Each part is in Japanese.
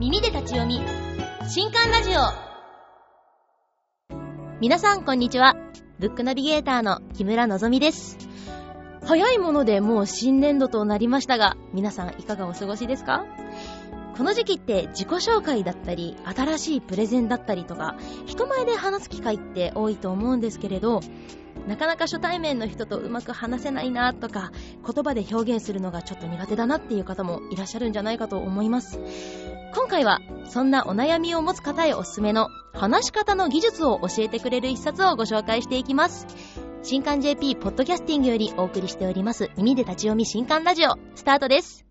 耳で立ち読み。新刊ラジオ。皆さんこんにちは。ブックナビゲーターの木村のぞみです。早いものでもう新年度となりましたが皆さんいかがお過ごしですか？この時期って自己紹介だったり新しいプレゼンだったりとか人前で話す機会って多いと思うんですけれどなかなか初対面の人とうまく話せないなとか言葉で表現するのがちょっと苦手だなっていう方もいらっしゃるんじゃないかと思います。今回はそんなお悩みを持つ方へおすすめの話し方の技術を教えてくれる一冊をご紹介していきます。新刊 JP ポッドキャスティングよりお送りしております。耳で立ち読み新刊ラジオスタートです。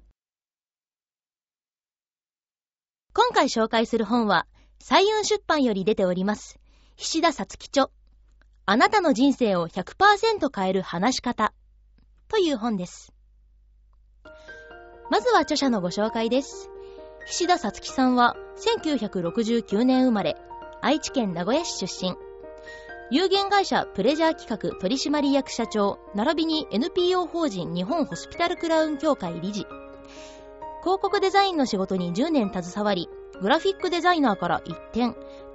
今回紹介する本は彩雲出版より出ております。菱田さつき著。あなたの人生を100%変える話し方。という本です。まずは著者のご紹介です。菱田さつきさんは1969年生まれ愛知県名古屋市出身。有限会社プレジャー企画取締役社長並びに NPO 法人日本ホスピタルクラウン協会理事。広告デザインの仕事に10年携わりグラフィックデザイナーから一転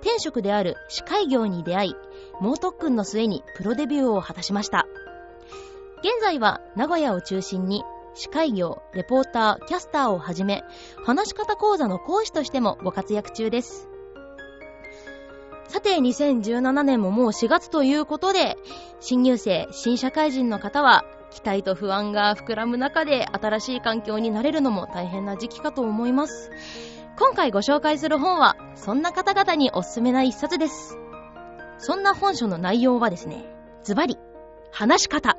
転職である司会業に出会い猛特訓の末にプロデビューを果たしました。現在は名古屋を中心に司会業、レポーター、キャスターをはじめ話し方講座の講師としてもご活躍中です。さて2017年ももう4月ということで新入生、新社会人の方は期待と不安が膨らむ中で新しい環境になれるのも大変な時期かと思います。今回ご紹介する本はそんな方々におすすめな一冊です。そんな本書の内容はですねズバリ話し方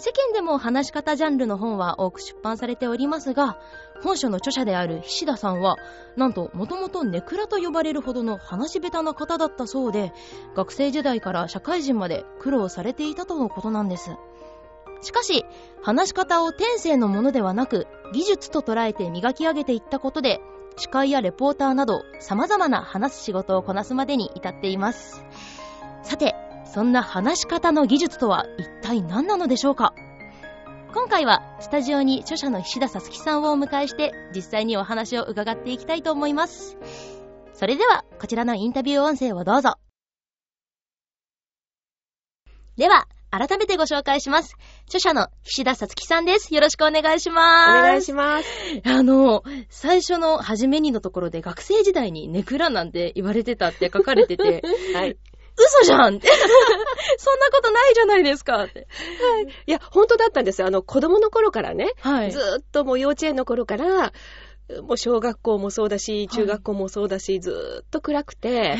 世間でも話し方ジャンルの本は多く出版されておりますが、本書の著者である菱田さんは、なんともともとネクラと呼ばれるほどの話し下手な方だったそうで、学生時代から社会人まで苦労されていたとのことなんです。しかし、話し方を天性のものではなく、技術と捉えて磨き上げていったことで、司会やレポーターなど様々な話す仕事をこなすまでに至っています。さて、そんな話し方の技術とは一体何なのでしょうか？今回はスタジオに著者の菱田さつきさんをお迎えして実際にお話を伺っていきたいと思います。それではこちらのインタビュー音声をどうぞ。では、改めてご紹介します。著者の菱田さつきさんです。よろしくお願いします。お願いします。あの、最初の初めにのところで学生時代にネクラなんて言われてたって書かれてて、はい。嘘じゃんって。そんなことないじゃないですかって。はい。いや、本当だったんですよ。あの、子供の頃からね。はい。ずっともう幼稚園の頃から、もう小学校もそうだし、中学校もそうだし、はい、ずっと暗くて、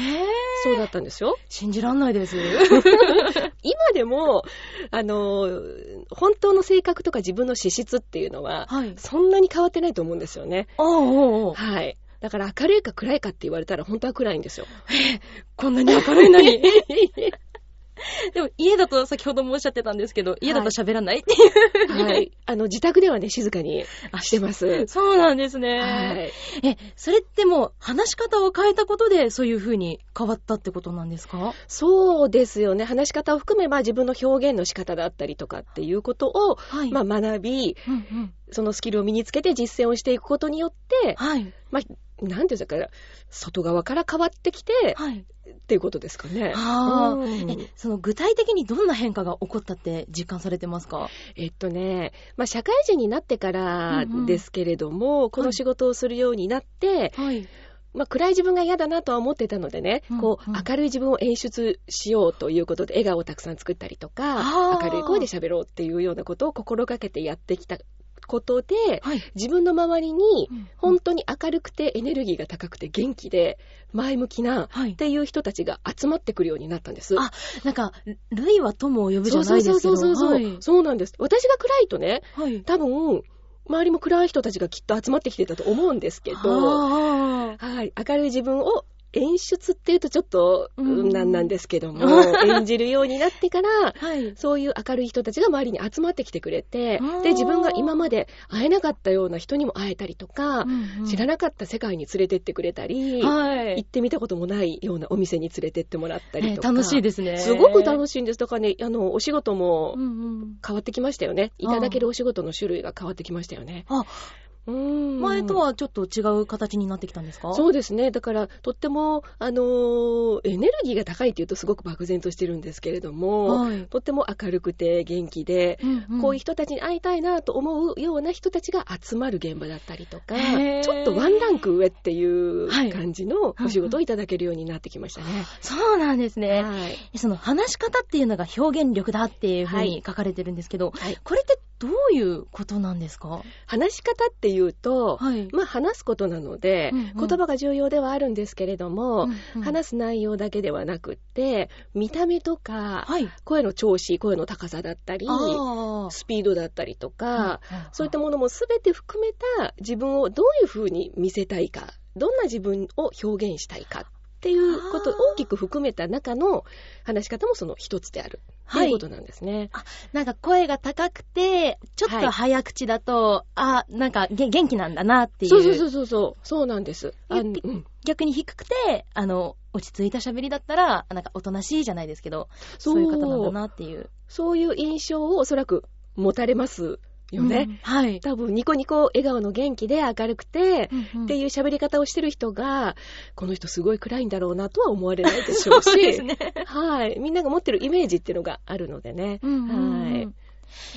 そうだったんですよ。信じらんないです。今でも、あの、本当の性格とか自分の資質っていうのは、はい、そんなに変わってないと思うんですよね。おうおうはい。だから明るいか暗いかって言われたら本当は暗いんですよ。こんなに明るいのに。でも家だと先ほどもおっしゃってたんですけど、家だと喋らないっていう、はい。はい。あの、自宅ではね、静かにしてます。そうなんですね。はい。え、それってもう話し方を変えたことでそういう風に変わったってことなんですか？そうですよね。話し方を含めば自分の表現の仕方だったりとかっていうことを、はい、まあ学び、うんうん、そのスキルを身につけて実践をしていくことによって、はい。まあなんていうんですか、外側から変わってきて、はい、っていうことですかね。はあ、うん、え、その具体的にどんな変化が起こったって実感されてますか？えっとね、まあ、社会人になってからですけれども、うんうん、この仕事をするようになって、はい、まあ、暗い自分が嫌だなとは思ってたのでね、うんうん、こう、明るい自分を演出しようということで、笑顔をたくさん作ったりとか、明るい声で喋ろうっていうようなことを心がけてやってきたことで、はい、自分の周りに本当に明るくてエネルギーが高くて元気で前向きなっていう人たちが集まってくるようになったんです。あ、なんか、類は友を呼ぶじゃないですか。そうそうそうそう、はい、そうなんです。私が暗いとね、はい、多分、周りも暗い人たちがきっと集まってきてたと思うんですけど、はい、明るい自分を演出っていうとちょっと、うん、なんなんですけども、演じるようになってから、はい、そういう明るい人たちが周りに集まってきてくれて、で、自分が今まで会えなかったような人にも会えたりとか、うんうん、知らなかった世界に連れてってくれたり、はい、行ってみたこともないようなお店に連れてってもらったりとか。えー、楽しいですね。すごく楽しいんです。だからね、あの、お仕事も変わってきましたよね。うんうん、いただけるお仕事の種類が変わってきましたよね。あ前とはちょっと違う形になってきたんですか？そうですね。だから、とっても、あのー、エネルギーが高いっていうとすごく漠然としてるんですけれども、はい、とっても明るくて元気で、うんうん、こういう人たちに会いたいなと思うような人たちが集まる現場だったりとか、ちょっとワンランク上っていう感じのお仕事をいただけるようになってきましたね。はい、そうなんですね、はい。その話し方っていうのが表現力だっていうふうに書かれてるんですけど、これってどういうことなんですか？話し方っていうと、はい、まあ話すことなので、うんうん、言葉が重要ではあるんですけれども、うんうん、話す内容だけではなくって、見た目とか、はい、声の調子、声の高さだったり、スピードだったりとか、そういったものも全て含めた自分をどういうふうに見せたいか、どんな自分を表現したいかっていうことを大きく含めた中の話し方もその一つである。はい。いうことなんですね。あ、なんか声が高くて、ちょっと早口だと、はい、あ、なんか元気なんだなっていう。そうそうそうそう。そうなんです。あうん、逆に低くて、あの、落ち着いた喋りだったら、なんかおとなしいじゃないですけど、そういう方なんだなっていう。そういう印象をおそらく持たれますよね、うん、はい。多分、ニコニコ笑顔の元気で明るくて、うんうん、っていう喋り方をしてる人が、この人すごい暗いんだろうなとは思われないでしょうし、そうですね。はい。みんなが持ってるイメージっていうのがあるのでね。うんうん、はい。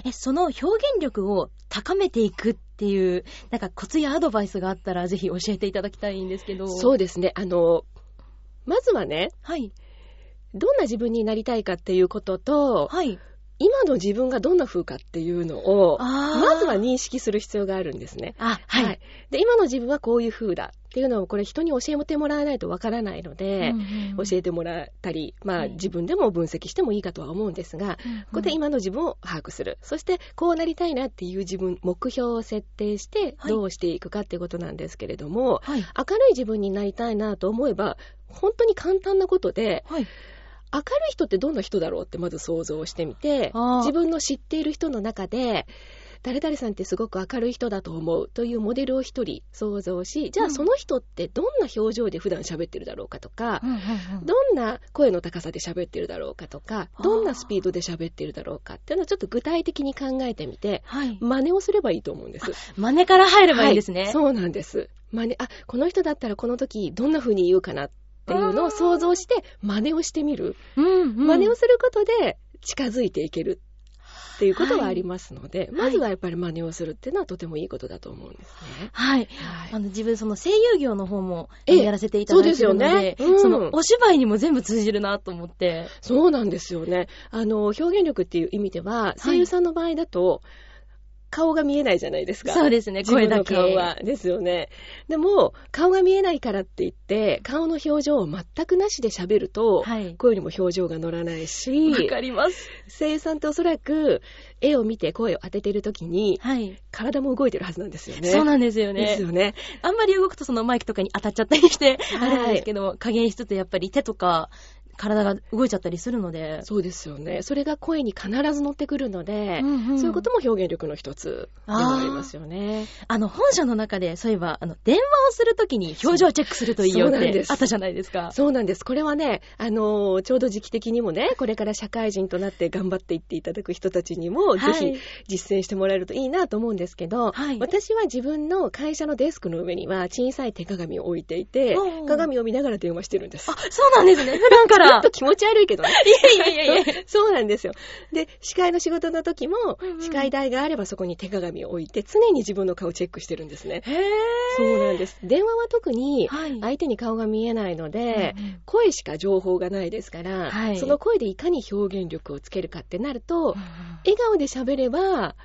え、その表現力を高めていくっていう、なんかコツやアドバイスがあったら、ぜひ教えていただきたいんですけど。そうですね。あの、まずはね、はい。どんな自分になりたいかっていうことと、はい。今の自分がどんな風かっていうのを、まずは認識する必要があるんですね。はい、はい。で、今の自分はこういう風だっていうのを、これ人に教えてもらわないとわからないので、うんうん、教えてもらったり、まあ、はい、自分でも分析してもいいかとは思うんですが、うんうん、ここで今の自分を把握する。そして、こうなりたいなっていう自分、目標を設定して、どうしていくかっていうことなんですけれども、はい、明るい自分になりたいなと思えば、本当に簡単なことで、はい明るい人ってどんな人だろうってまず想像してみて、自分の知っている人の中で、誰々さんってすごく明るい人だと思うというモデルを一人想像し、じゃあその人ってどんな表情で普段喋ってるだろうかとか、どんな声の高さで喋ってるだろうかとか、どんなスピードで喋ってるだろうかっていうのをちょっと具体的に考えてみて、はい、真似をすればいいと思うんです。真似から入ればいいですね、はい、そうなんです。真似、あ、この人だったらこの時どんな風に言うかなっていうのを想像して真似をしてみる。うんうん、真似をすることで近づいていけるっていうことはありますので、はい、まずはやっぱり真似をするっていうのはとてもいいことだと思うんですね。はい。はい、あの自分その声優業の方もやらせていただいてるので、そうですよね、うん、そのお芝居にも全部通じるなと思って。そうなんですよね。あの、表現力っていう意味では、声優さんの場合だと、はい顔が見えないじゃないですか。そうですね、声だけ。顔は。ですよね。でも、顔が見えないからって言って、顔の表情を全くなしで喋ると、はい、声にも表情が乗らないし、わかります。声優さんっておそらく、絵を見て声を当ててる時に、はい、体も動いてるはずなんですよね。そうなんですよね。ですよね。あんまり動くとそのマイクとかに当たっちゃったりして、はい、あれなんですけど、加減しつつやっぱり手とか体が動いちゃったりするので。そうですよね。それが声に必ず乗ってくるので、うんうん、そういうことも表現力の一つでもありますよね。あの、本社の中で、そういえば、あの、電話をするときに表情チェックするといいよってあったじゃないですか。そうなんです。これはね、あの、ちょうど時期的にもね、これから社会人となって頑張っていっていただく人たちにも、ぜひ実践してもらえるといいなと思うんですけど、はい、私は自分の会社のデスクの上には小さい手鏡を置いていて、鏡を見ながら電話してるんです。あ、そうなんですね。普段から。ちょっと気持ち悪いけどね。いやいやいやいや そうなんですよ。で、司会の仕事の時も、司会台があればそこに手鏡を置いて、常に自分の顔チェックしてるんですね。へー。そうなんです。電話は特に、相手に顔が見えないので、はい、声しか情報がないですから、はい、その声でいかに表現力をつけるかってなると、笑顔で喋れば、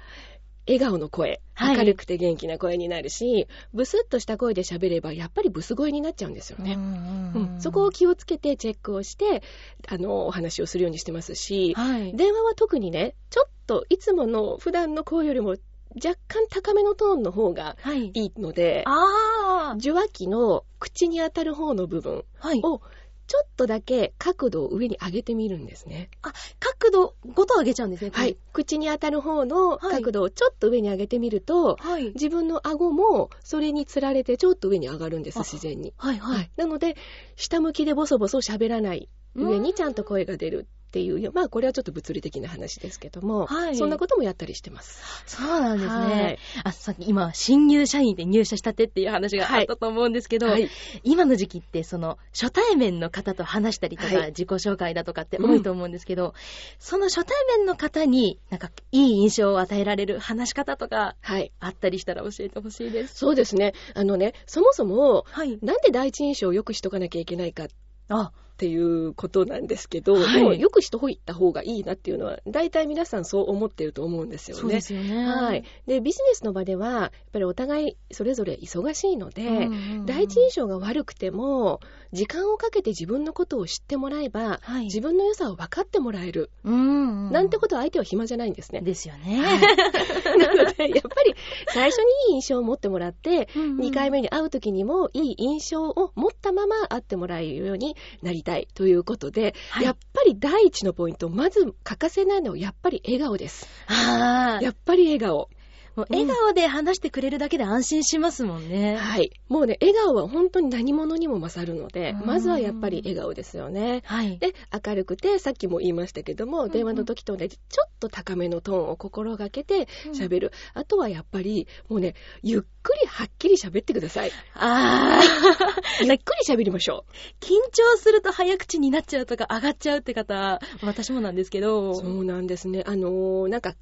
笑顔の声、明るくて元気な声になるし、はい、ブスッとした声で喋れば、やっぱりブス声になっちゃうんですよね。うん、そこを気をつけてチェックをして、あの、お話をするようにしてますし、はい、電話は特にね、ちょっといつもの普段の声よりも若干高めのトーンの方がい。いので、はい、受話器の口に当たる方の部分をちょっとだけ角度を上に上げてみるんですね。あ、角度ごと上げちゃうんですね。はい。口に当たる方の角度をちょっと上に上げてみると、はい、自分の顎もそれにつられてちょっと上に上がるんです、自然に。はいはい。はい、なので、下向きでボソボソ喋らない上にちゃんと声が出るっていう、まあこれはちょっと物理的な話ですけども、はい、そんなこともやったりしてます。そうなんですね。はい、あ、さっき今、新入社員で入社したてっていう話があったと思うんですけど、はい、今の時期ってその初対面の方と話したりとか、自己紹介だとかって多いと思うんですけど、うん、その初対面の方になんかいい印象を与えられる話し方とか、あったりしたら教えてほしいです。そうですね。あのね、そもそも、なんで第一印象を良くしとかなきゃいけないかあっていうことなんですけど、はい、もよくしといた方がいいなっていうのは、大体皆さんそう思ってると思うんですよね。そうですよね。はい。で、ビジネスの場では、やっぱりお互いそれぞれ忙しいので、うんうんうん、第一印象が悪くても、時間をかけて自分のことを知ってもらえば、はい、自分の良さを分かってもらえる。うんうん、なんてことは相手は暇じゃないんですね。ですよね。はい、なので、やっぱり最初にいい印象を持ってもらって、うんうん、2回目に会う時にもいい印象を持ったまま会ってもらえるようになりたいということで、はい、やっぱり第一のポイント、まず欠かせないのはやっぱり笑顔です。やっぱり笑顔。もう笑顔で話してくれるだけで安心しますもんね。はい。もうね、笑顔は本当に何者にも勝るので、まずはやっぱり笑顔ですよね。はい。で、明るくて、さっきも言いましたけども、電話の時と同じ、ちょっと高めのトーンを心がけて喋る。うん、あとはやっぱり、もうね、ゆっくりはっきり喋ってください。ああ。ゆっくり喋りましょう。緊張すると早口になっちゃうとか上がっちゃうって方、私もなんですけど。そうなんですね。あのー、なんか、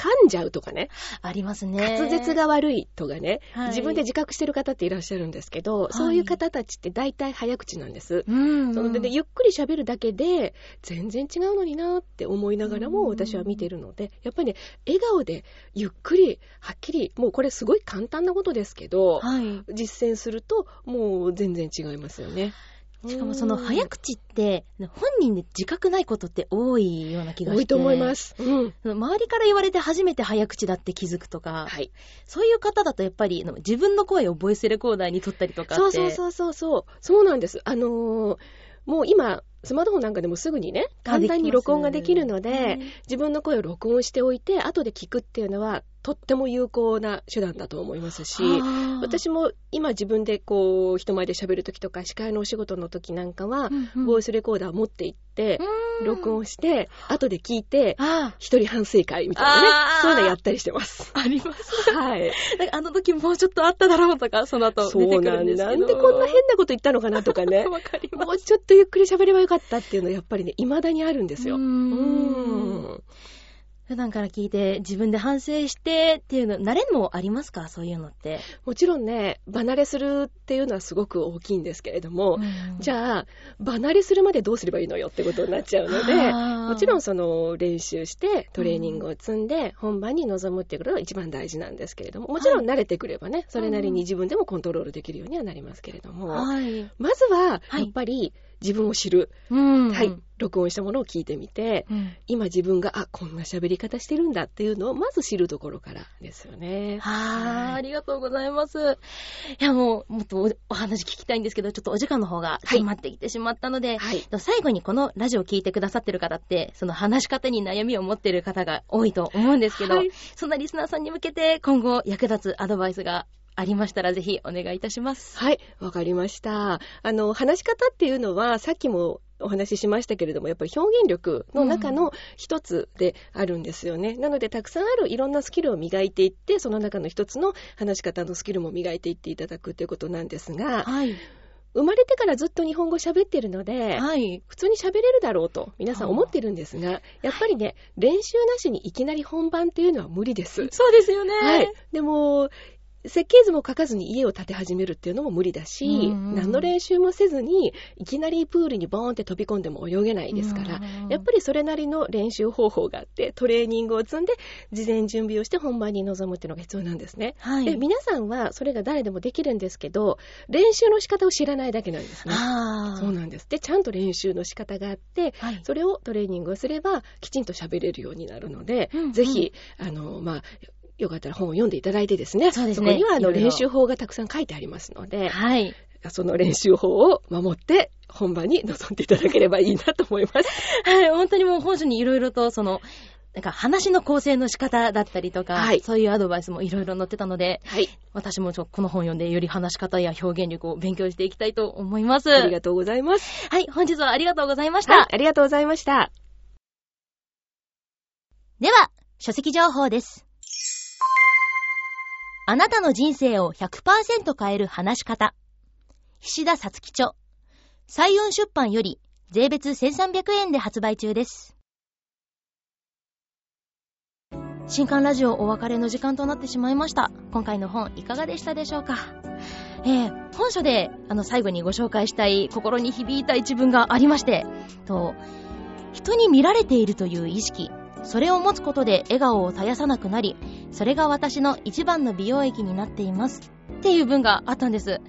噛んじゃうとかね。ありますね。滑舌が悪いとかね、はい、自分で自覚してる方っていらっしゃるんですけど、はい、そういう方たちって大体早口なんです。うん、うん、そので、ね、ゆっくり喋るだけで、全然違うのになって思いながらも私は見てるので、やっぱりね、笑顔でゆっくり、はっきり、もうこれすごい簡単なことですけど、はい、実践すると、もう全然違いますよね。しかもその早口って、本人で自覚ないことって多いような気がして。多いと思います。うん。周りから言われて初めて早口だって気づくとか、はい。そういう方だとやっぱり自分の声をボイスレコーダーに撮ったりとかそうそうそうそうそう。そうなんです。あのー、もう今、スマートフォンなんかでもすぐにね、簡単に録音ができるので、自分の声を録音しておいて、後で聞くっていうのは、とっても有効な手段だと思いますし、私も今自分でこう、人前で喋るときとか、司会のお仕事のときなんかは、ボイスレコーダー持って行って、録音して、後で聞いて、一人反省会みたいなね、そういうのやったりしてます。あります。はい。あの時もうちょっとあっただろうとか、その後出てくるんですけど。なんでこんな変なこと言ったのかなとかね。わかります。もうちょっとゆっくり喋ればよかったっていうのはやっぱりね、未だにあるんですよ。うん。普段から聞いて自分で反省してっていうの、慣れもありますか？そういうのって。もちろんね、離れするっていうのはすごく大きいんですけれども、うん、じゃあ、離れするまでどうすればいいのよってことになっちゃうので、もちろんその練習してトレーニングを積んで本番に臨むっていうことが一番大事なんですけれども、もちろん慣れてくればね、はい、それなりに自分でもコントロールできるようにはなりますけれども、はい、まずは、やっぱり、はい自分を知る。うん、はい。録音したものを聞いてみて、うん、今自分が、あ、こんな喋り方してるんだっていうのをまず知るところからですよね。はあ、ありがとうございます。いや、もう、もっとお話聞きたいんですけど、ちょっとお時間の方が迫ってきてしまったので、はい、最後にこのラジオを聞いてくださってる方って、その話し方に悩みを持ってる方が多いと思うんですけど、はい、そんなリスナーさんに向けて今後役立つアドバイスがありましたらぜひお願いいたします。はい、わかりました。あの、話し方っていうのは、さっきもお話ししましたけれども、やっぱり表現力の中の一つであるんですよね。うん、なので、たくさんあるいろんなスキルを磨いていって、その中の一つの話し方のスキルも磨いていっていただくということなんですが、はい、生まれてからずっと日本語喋ってるので、はい、普通に喋れるだろうと皆さん思ってるんですが、やっぱりね、練習なしにいきなり本番っていうのは無理です。そうですよね。はい。でも、設計図も書かずに家を建て始めるっていうのも無理だし、何の練習もせずに、いきなりプールにボーンって飛び込んでも泳げないですから、やっぱりそれなりの練習方法があって、トレーニングを積んで、事前準備をして本番に臨むっていうのが必要なんですね。はい、で皆さんはそれが誰でもできるんですけど、練習の仕方を知らないだけなんですね。そうなんです。で、ちゃんと練習の仕方があって、はい、それをトレーニングをすれば、きちんと喋れるようになるので、うんうん、ぜひ、あの、まあ、よかったら本を読んでいただいてですね、そうですねそこにはあの練習法がたくさん書いてありますので、はい。その練習法を守って本番に臨んでいただければいいなと思います。はい、本当にもう本書にいろいろとその、なんか話の構成の仕方だったりとか、はい、そういうアドバイスもいろいろ載ってたので、はい、私もちょこの本読んでより話し方や表現力を勉強していきたいと思います。ありがとうございます。はい、本日はありがとうございました。はい、ありがとうございました。では、書籍情報です。あなたの人生を100%変える話し方。菱田さつき著。彩雲出版より税別1300円で発売中です。新刊ラジオお別れの時間となってしまいました。今回の本いかがでしたでしょうか？えー、本書であの最後にご紹介したい心に響いた一文がありまして、と、人に見られているという意識、それを持つことで笑顔を絶やさなくなり、それが私の一番の美容液になっています。っていう文があったんです。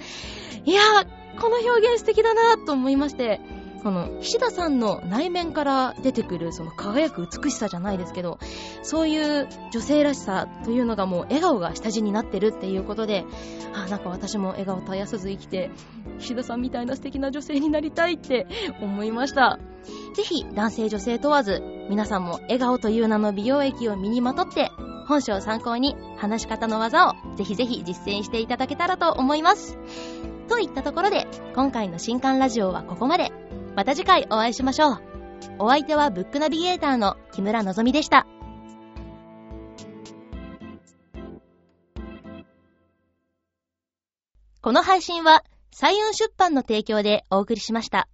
いやー、この表現素敵だなと思いまして、この、菱田さんの内面から出てくる、その輝く美しさじゃないですけど、そういう女性らしさというのがもう笑顔が下地になってるっていうことで、あ、なんか私も笑顔絶やさず生きて、菱田さんみたいな素敵な女性になりたいって思いました。ぜひ、男性女性問わず、皆さんも笑顔という名の美容液を身にまとって、本書を参考に話し方の技をぜひぜひ実践していただけたらと思います。といったところで、今回の新刊ラジオはここまで。また次回お会いしましょう。お相手はブックナビゲーターの木村のぞみでした。この配信は、彩雲出版の提供でお送りしました。